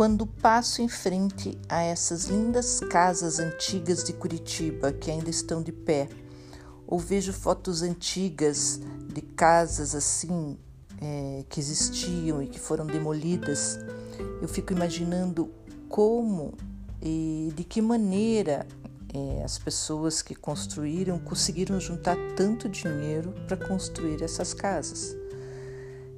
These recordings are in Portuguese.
quando passo em frente a essas lindas casas antigas de Curitiba que ainda estão de pé, ou vejo fotos antigas de casas assim é, que existiam e que foram demolidas, eu fico imaginando como e de que maneira é, as pessoas que construíram conseguiram juntar tanto dinheiro para construir essas casas.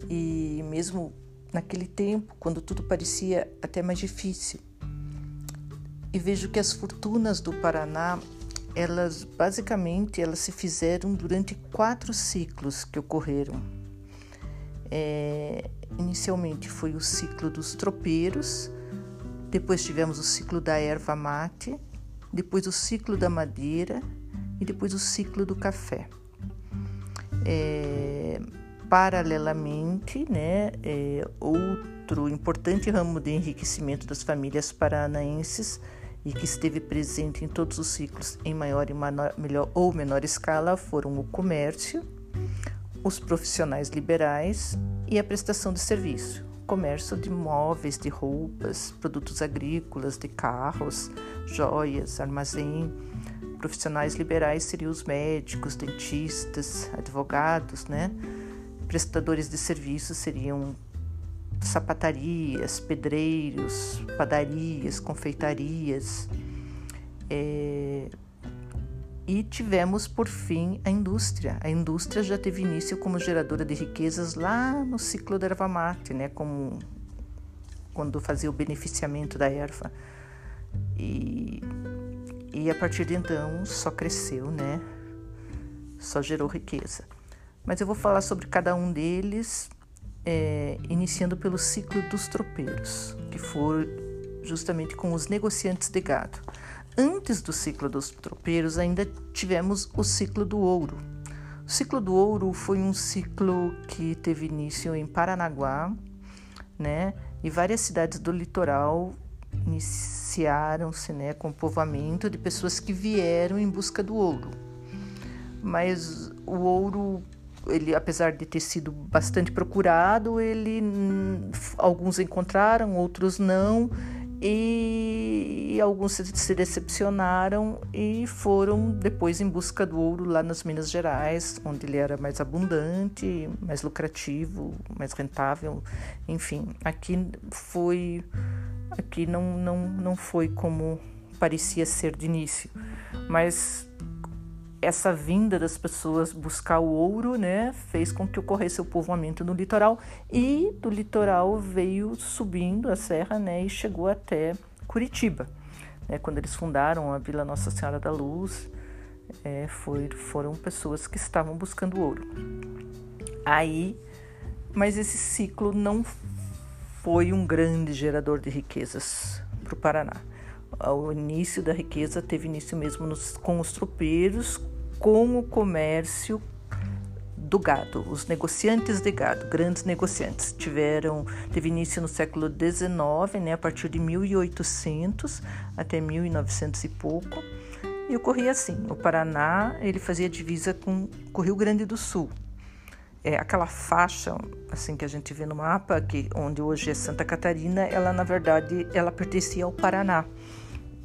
E mesmo naquele tempo, quando tudo parecia até mais difícil. E vejo que as fortunas do Paraná, elas basicamente elas se fizeram durante quatro ciclos que ocorreram. É, inicialmente foi o ciclo dos tropeiros, depois tivemos o ciclo da erva mate, depois o ciclo da madeira e depois o ciclo do café. É, paralelamente, né, é, outro importante ramo de enriquecimento das famílias paranaenses e que esteve presente em todos os ciclos em maior e melhor ou menor escala foram o comércio, os profissionais liberais e a prestação de serviço comércio de móveis, de roupas, produtos agrícolas, de carros, joias, armazém. Profissionais liberais seriam os médicos, dentistas, advogados, né? Prestadores de serviços seriam sapatarias, pedreiros, padarias, confeitarias. É, e tivemos, por fim, a indústria. A indústria já teve início como geradora de riquezas lá no ciclo da erva mate, né? como quando fazia o beneficiamento da erva. E, e a partir de então só cresceu, né? só gerou riqueza. Mas eu vou falar sobre cada um deles, é, iniciando pelo ciclo dos tropeiros, que foi justamente com os negociantes de gado. Antes do ciclo dos tropeiros, ainda tivemos o ciclo do ouro. O ciclo do ouro foi um ciclo que teve início em Paranaguá, né? E várias cidades do litoral iniciaram-se, né, com o povoamento de pessoas que vieram em busca do ouro. Mas o ouro ele apesar de ter sido bastante procurado, ele alguns encontraram, outros não, e, alguns se decepcionaram e foram depois em busca do ouro lá nas Minas Gerais, onde ele era mais abundante, mais lucrativo, mais rentável, enfim. Aqui foi aqui não não não foi como parecia ser de início, mas essa vinda das pessoas buscar o ouro, né, fez com que ocorresse o povoamento no litoral e do litoral veio subindo a serra, né, e chegou até Curitiba. Né, quando eles fundaram a Vila Nossa Senhora da Luz, é, foi, foram pessoas que estavam buscando ouro. Aí, mas esse ciclo não foi um grande gerador de riquezas para o Paraná. O início da riqueza teve início mesmo nos, com os tropeiros, com o comércio do gado. Os negociantes de gado, grandes negociantes, tiveram teve início no século XIX, né, a partir de 1800 até 1900 e pouco. E ocorria assim: o Paraná ele fazia divisa com, com o Rio Grande do Sul. É, aquela faixa assim que a gente vê no mapa, que onde hoje é Santa Catarina, ela na verdade ela pertencia ao Paraná.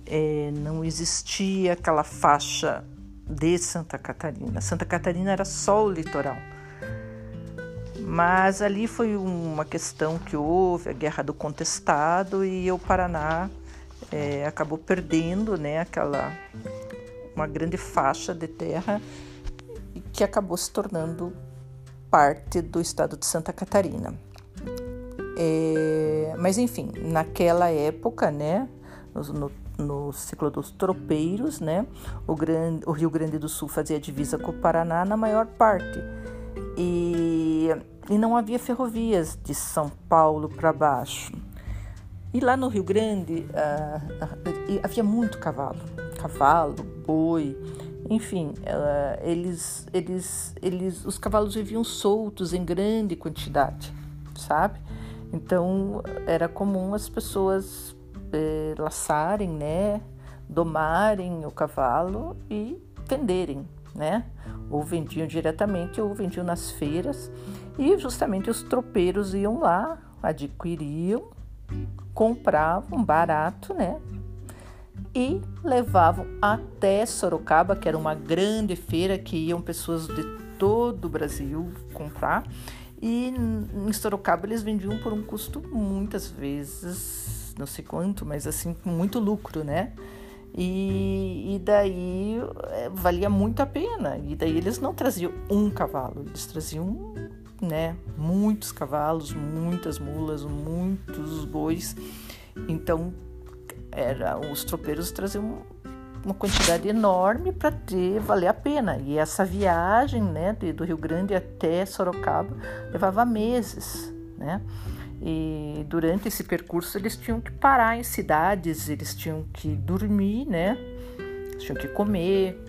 É, não existia aquela faixa de Santa Catarina. Santa Catarina era só o litoral. Mas ali foi uma questão que houve, a guerra do contestado, e o Paraná é, acabou perdendo né, aquela uma grande faixa de terra que acabou se tornando parte do estado de Santa Catarina. É, mas enfim, naquela época, né, no, no no ciclo dos tropeiros, né? O, grande, o Rio Grande do Sul fazia divisa com o Paraná na maior parte. E, e não havia ferrovias de São Paulo para baixo. E lá no Rio Grande uh, uh, havia muito cavalo, cavalo, boi, enfim, uh, eles, eles, eles, os cavalos viviam soltos em grande quantidade, sabe? Então era comum as pessoas é, laçarem, né, domarem o cavalo e venderem, né? Ou vendiam diretamente ou vendiam nas feiras e justamente os tropeiros iam lá, adquiriam, compravam barato, né? E levavam até Sorocaba, que era uma grande feira que iam pessoas de todo o Brasil comprar. E em Sorocaba eles vendiam por um custo muitas vezes, não sei quanto, mas assim, com muito lucro, né? E, e daí é, valia muito a pena. E daí eles não traziam um cavalo, eles traziam né, muitos cavalos, muitas mulas, muitos bois. Então era os tropeiros traziam uma quantidade enorme para ter valer a pena. E essa viagem, né, de, do Rio Grande até Sorocaba levava meses, né? E durante esse percurso eles tinham que parar em cidades, eles tinham que dormir, né? Eles tinham que comer,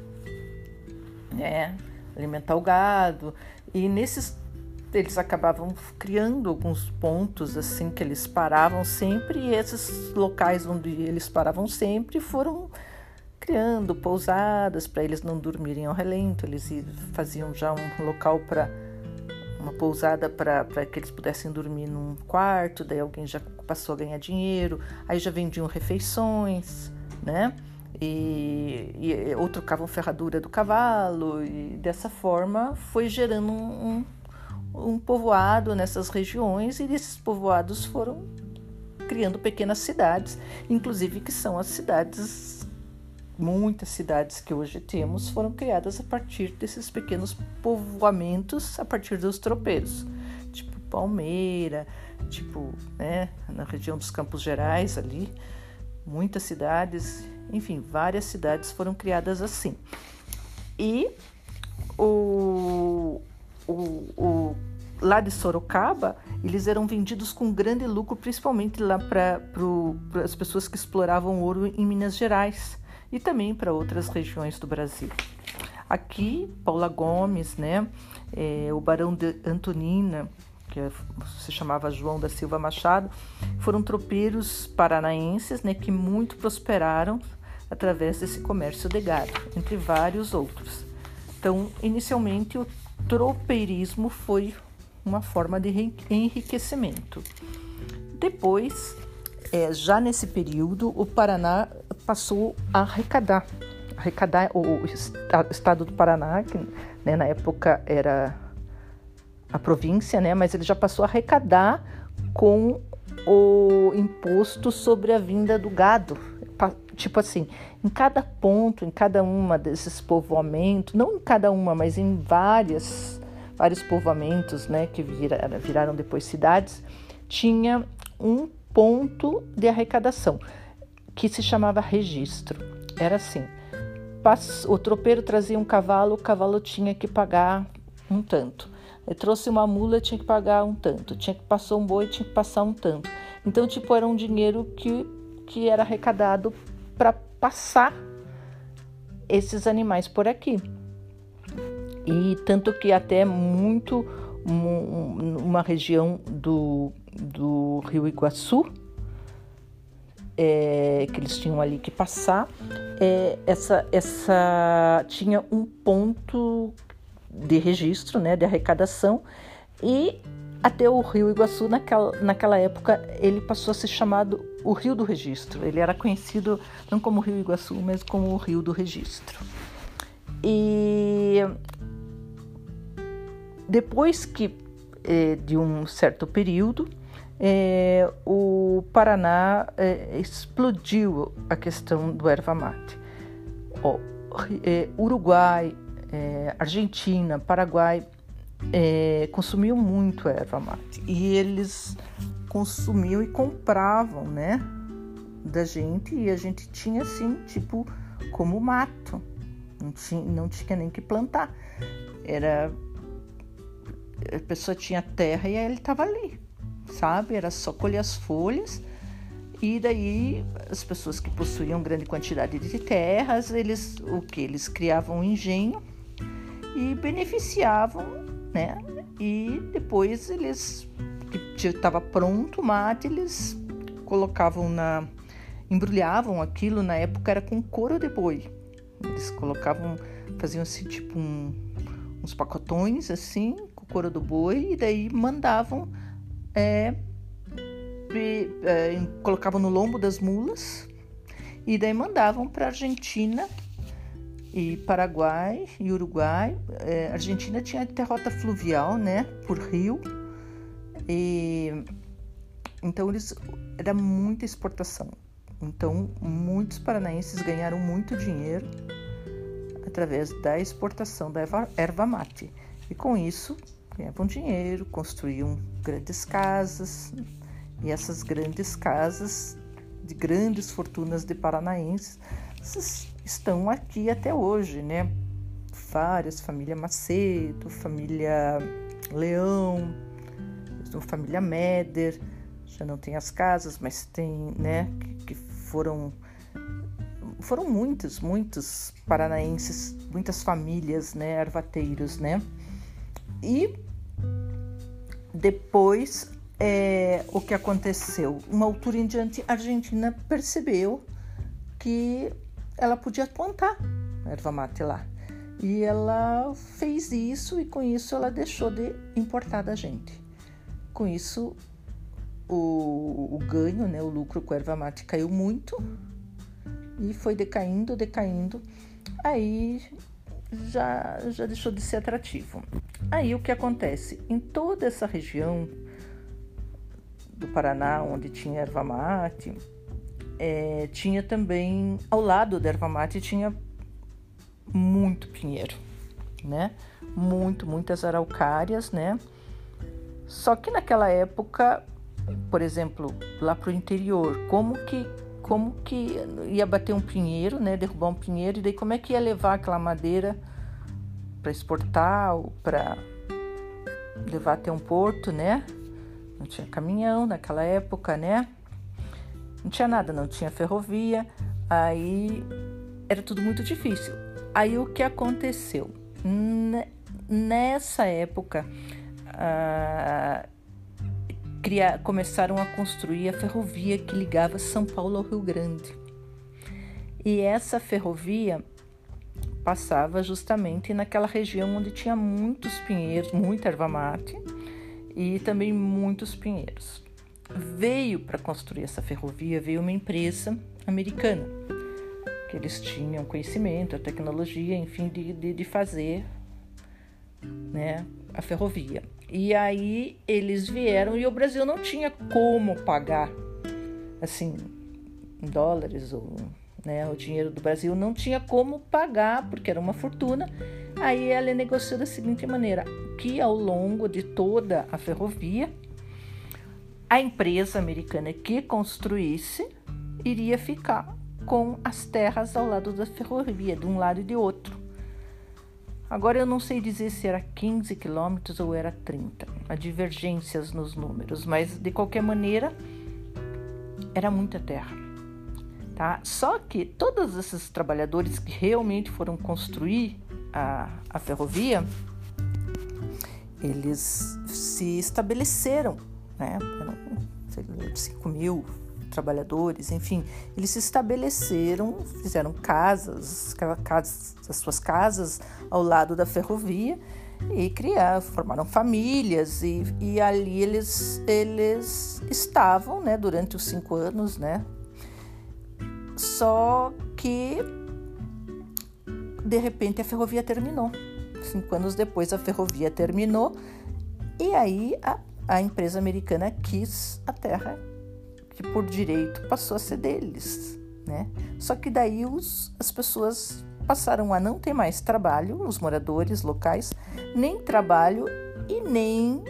né? Alimentar o gado. E nesses eles acabavam criando alguns pontos assim que eles paravam sempre e esses locais onde eles paravam sempre foram criando pousadas para eles não dormirem ao relento, eles faziam já um local para uma pousada para que eles pudessem dormir num quarto, daí alguém já passou a ganhar dinheiro, aí já vendiam refeições, né? E, e ou trocavam ferradura do cavalo, e dessa forma foi gerando um, um, um povoado nessas regiões, e esses povoados foram criando pequenas cidades, inclusive que são as cidades muitas cidades que hoje temos foram criadas a partir desses pequenos povoamentos, a partir dos tropeiros, tipo Palmeira, tipo, né, na região dos Campos Gerais ali, muitas cidades, enfim, várias cidades foram criadas assim. E o, o, o lá de Sorocaba, eles eram vendidos com grande lucro, principalmente lá para as pessoas que exploravam ouro em Minas Gerais e também para outras regiões do Brasil. Aqui, Paula Gomes, né, é, o Barão de Antonina, que se chamava João da Silva Machado, foram tropeiros paranaenses né, que muito prosperaram através desse comércio de gado, entre vários outros. Então, inicialmente, o tropeirismo foi uma forma de enriquecimento. Depois, é, já nesse período, o Paraná passou a arrecadar, arrecadar o estado do Paraná, que né, na época era a província, né, mas ele já passou a arrecadar com o imposto sobre a vinda do gado. Tipo assim, em cada ponto, em cada uma desses povoamentos, não em cada uma, mas em várias, vários povoamentos, né, que viraram, viraram depois cidades, tinha um ponto de arrecadação, que se chamava registro. Era assim: o tropeiro trazia um cavalo, o cavalo tinha que pagar um tanto. Ele trouxe uma mula, tinha que pagar um tanto. Tinha que passar um boi, tinha que passar um tanto. Então, tipo, era um dinheiro que, que era arrecadado para passar esses animais por aqui. E tanto que até muito uma região do do Rio Iguaçu, é, que eles tinham ali que passar, é, essa, essa tinha um ponto de registro, né, de arrecadação, e até o Rio Iguaçu, naquela, naquela época, ele passou a ser chamado o Rio do Registro. Ele era conhecido não como Rio Iguaçu, mas como o Rio do Registro. E depois que é, de um certo período, é, o Paraná é, explodiu a questão do erva mate. É, Uruguai, Argentina, Paraguai consumiam muito erva mate. E eles consumiam e compravam, né, da gente e a gente tinha assim, tipo, como mato, não tinha, não tinha nem que plantar, era a pessoa tinha terra e ele estava ali sabe? Era só colher as folhas e daí as pessoas que possuíam grande quantidade de terras, eles o que eles criavam um engenho e beneficiavam, né? E depois eles estava pronto o mate, eles colocavam na embrulhavam aquilo na época era com couro de boi. Eles colocavam, faziam assim tipo um, uns pacotões assim com couro do boi e daí mandavam é, é, colocavam no lombo das mulas e daí mandavam para Argentina e Paraguai e Uruguai. É, Argentina tinha até rota fluvial, né, por rio. E então eles era muita exportação. Então muitos paranaenses ganharam muito dinheiro através da exportação da erva, erva mate. E com isso ganhavam dinheiro, construíam grandes casas, e essas grandes casas de grandes fortunas de paranaenses estão aqui até hoje, né? Várias, família Macedo, família Leão, família Meder, já não tem as casas, mas tem, né, que, foram foram muitos, muitos paranaenses, muitas famílias, né, arvateiros, né? E depois é, o que aconteceu? Uma altura em diante, a Argentina percebeu que ela podia plantar erva mate lá. E ela fez isso e com isso ela deixou de importar da gente. Com isso, o, o ganho, né, o lucro com a erva mate caiu muito e foi decaindo, decaindo. Aí já, já deixou de ser atrativo. Aí o que acontece? Em toda essa região do Paraná, onde tinha erva mate, é, tinha também, ao lado da erva mate, tinha muito pinheiro, né? Muito, muitas araucárias, né? Só que naquela época, por exemplo, lá para o interior, como que como que ia bater um pinheiro, né? Derrubar um pinheiro e daí como é que ia levar aquela madeira para exportar ou para levar até um porto, né? Não tinha caminhão naquela época, né? Não tinha nada, não tinha ferrovia. Aí era tudo muito difícil. Aí o que aconteceu? Nessa época, ah, começaram a construir a ferrovia que ligava São Paulo ao Rio Grande. E essa ferrovia passava justamente naquela região onde tinha muitos pinheiros, muita erva mate e também muitos pinheiros. Veio para construir essa ferrovia, veio uma empresa americana, que eles tinham conhecimento, a tecnologia, enfim, de, de, de fazer né, a ferrovia. E aí eles vieram e o Brasil não tinha como pagar, assim, em dólares ou né, o dinheiro do Brasil não tinha como pagar porque era uma fortuna. Aí ela negociou da seguinte maneira: que ao longo de toda a ferrovia, a empresa americana que construísse iria ficar com as terras ao lado da ferrovia, de um lado e de outro. Agora eu não sei dizer se era 15 quilômetros ou era 30. Há divergências nos números, mas de qualquer maneira era muita terra. Tá? Só que todos esses trabalhadores que realmente foram construir a, a ferrovia, eles se estabeleceram, né? Eram 5 mil trabalhadores, enfim, eles se estabeleceram, fizeram casas, casas, as suas casas ao lado da ferrovia e criaram, formaram famílias e, e ali eles, eles estavam, né, durante os cinco anos, né, só que de repente a ferrovia terminou. Cinco anos depois a ferrovia terminou e aí a, a empresa americana quis a terra que por direito passou a ser deles, né? Só que daí os, as pessoas passaram a não ter mais trabalho, os moradores locais, nem trabalho e nem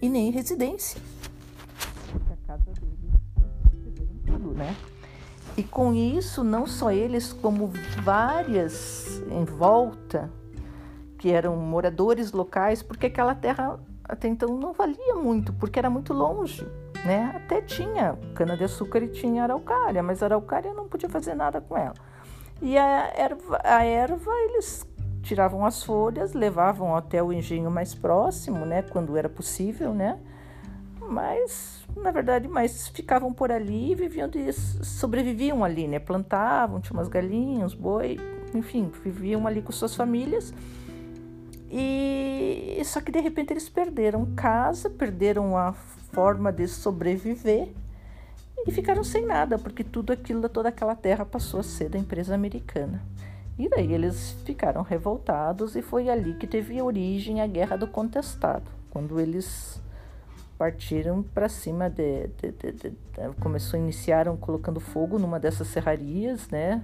e nem residência. Porque a casa deles tudo, né? E com isso, não só eles, como várias em volta, que eram moradores locais, porque aquela terra até então não valia muito, porque era muito longe né? Até tinha cana-de-açúcar e tinha araucária, mas a araucária não podia fazer nada com ela. E a erva, a erva eles tiravam as folhas, levavam até o engenho mais próximo, né? Quando era possível, né? Mas, na verdade, mais ficavam por ali e viviam de, sobreviviam ali, né? Plantavam, tinha umas galinhas, boi, enfim, viviam ali com suas famílias. E só que de repente eles perderam casa, perderam a forma de sobreviver e ficaram sem nada, porque tudo aquilo, toda aquela terra passou a ser da empresa americana. E daí eles ficaram revoltados e foi ali que teve origem a Guerra do Contestado, quando eles partiram para cima de, de, de, de, começou iniciaram colocando fogo numa dessas serrarias, né?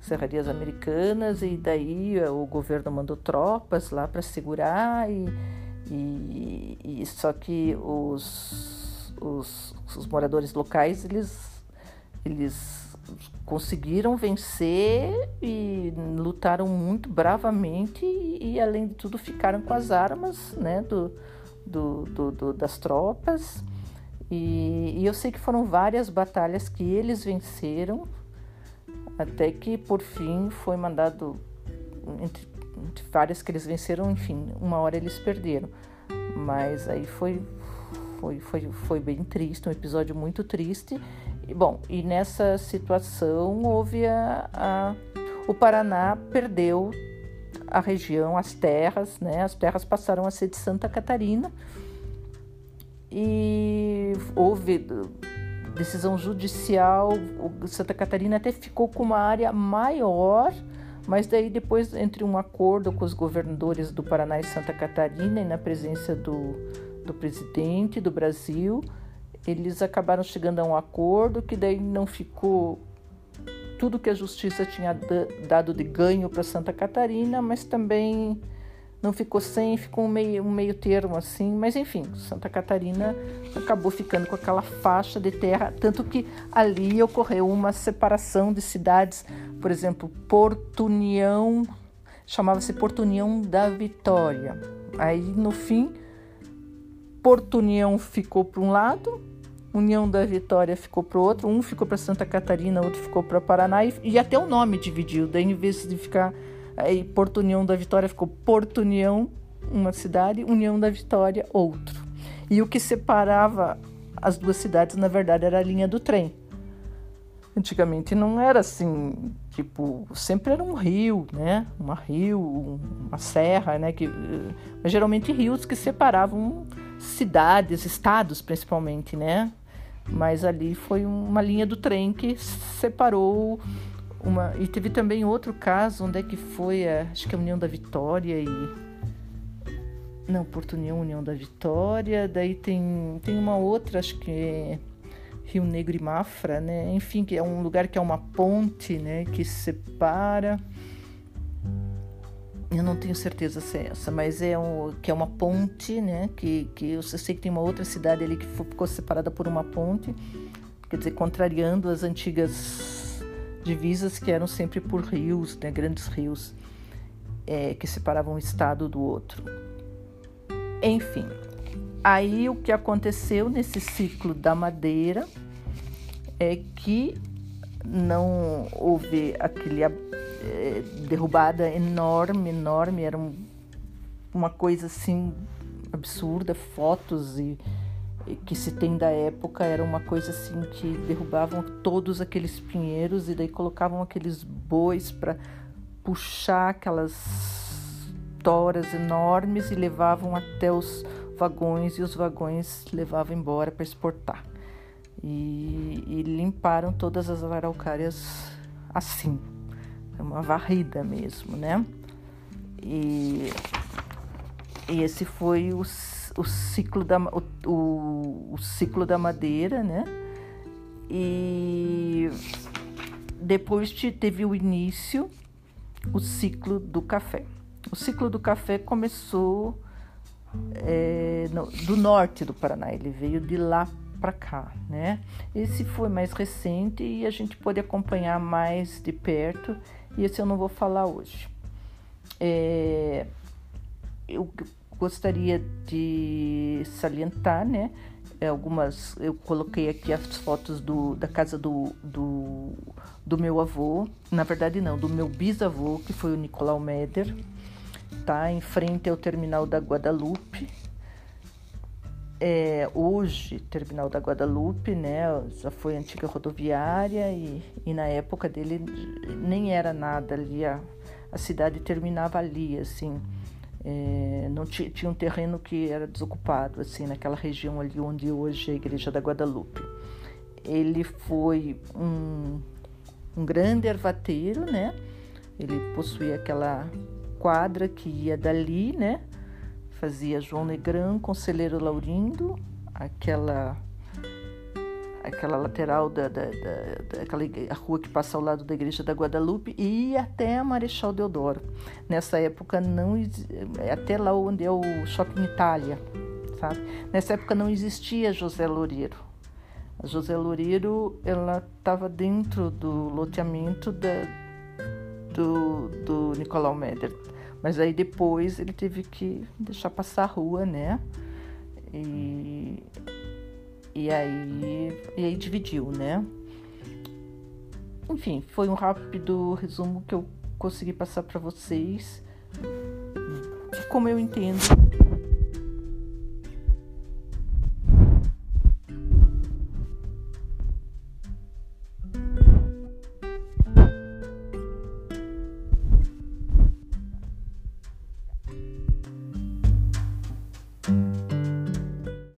Serrarias americanas e daí o governo mandou tropas lá para segurar e, e, e, só que os, os, os moradores locais eles eles conseguiram vencer e lutaram muito bravamente e, e, além de tudo ficaram com as armas né, do, do, do, do das tropas. E, e, eu sei que foram várias batalhas que eles venceram até que por fim foi mandado entre, entre várias que eles venceram enfim uma hora eles perderam. Mas aí foi foi, foi, foi bem triste um episódio muito triste. Bom, e nessa situação houve a, a, o Paraná perdeu a região, as terras, né? As terras passaram a ser de Santa Catarina e houve decisão judicial. Santa Catarina até ficou com uma área maior, mas daí depois entre um acordo com os governadores do Paraná e Santa Catarina e na presença do, do presidente do Brasil eles acabaram chegando a um acordo que daí não ficou tudo que a justiça tinha dado de ganho para Santa Catarina, mas também não ficou sem, ficou um meio, um meio termo assim. Mas enfim, Santa Catarina acabou ficando com aquela faixa de terra, tanto que ali ocorreu uma separação de cidades, por exemplo, Porto União, chamava-se Porto União da Vitória. Aí no fim, Porto União ficou para um lado, União da Vitória ficou para outro, um ficou para Santa Catarina, outro ficou para Paraná e, e, até o nome dividiu. Daí, em vez de ficar aí, Porto União da Vitória, ficou Porto União, uma cidade, União da Vitória, outro. E o que separava as duas cidades, na verdade, era a linha do trem. Antigamente não era assim, tipo, sempre era um rio, né? Uma rio, uma serra, né? Que, mas geralmente rios que separavam cidades, estados principalmente, né? Mas ali foi uma linha do trem que separou uma e teve também outro caso onde é que foi a, acho que a União da Vitória e não Porto União União da Vitória daí tem tem uma outra acho que é Rio Negro e Mafra né? Enfim que é um lugar que é uma ponte né que separa eu não tenho certeza se é essa, mas é um, que é uma ponte, né? Que, que eu sei que tem uma outra cidade ali que ficou separada por uma ponte, quer dizer, contrariando as antigas divisas que eram sempre por rios, né? Grandes rios é, que separavam um estado do outro. Enfim, aí o que aconteceu nesse ciclo da madeira é que não houve aquele derrubada enorme, enorme, era um, uma coisa assim absurda, fotos e, que se tem da época era uma coisa assim que derrubavam todos aqueles pinheiros e daí colocavam aqueles bois para puxar aquelas toras enormes e levavam até os vagões e os vagões levavam embora para exportar. E, e limparam todas as araucárias assim uma varrida mesmo, né? E, e esse foi o, o ciclo da o, o, o ciclo da madeira, né? E depois teve o início o ciclo do café. O ciclo do café começou é, no, do norte do Paraná, ele veio de lá para cá, né? Esse foi mais recente e a gente pôde acompanhar mais de perto esse eu não vou falar hoje. É, eu gostaria de salientar, né? Algumas, eu coloquei aqui as fotos do, da casa do, do, do meu avô, na verdade não, do meu bisavô, que foi o Nicolau Meder, tá? Em frente ao terminal da Guadalupe, é, hoje, terminal da Guadalupe, né, já foi antiga rodoviária e, e na época dele nem era nada ali, a, a cidade terminava ali, assim, é, não tinha, um terreno que era desocupado, assim, naquela região ali onde hoje é a Igreja da Guadalupe. ele foi um, um grande ervateiro, né? Ele possuía aquela quadra que ia dali, né? Fazia João Negrão, Conselheiro Laurindo, aquela aquela lateral da, da, da, a rua que passa ao lado da igreja da Guadalupe e até a Marechal Deodoro. Nessa época não até lá onde é o Shopping Itália, sabe? Nessa época não existia José Loureiro. A José Loureiro ela estava dentro do loteamento da, do, do Nicolau Meder. Mas aí depois ele teve que deixar passar a rua, né? E, e, aí, e aí dividiu, né? Enfim, foi um rápido resumo que eu consegui passar para vocês, como eu entendo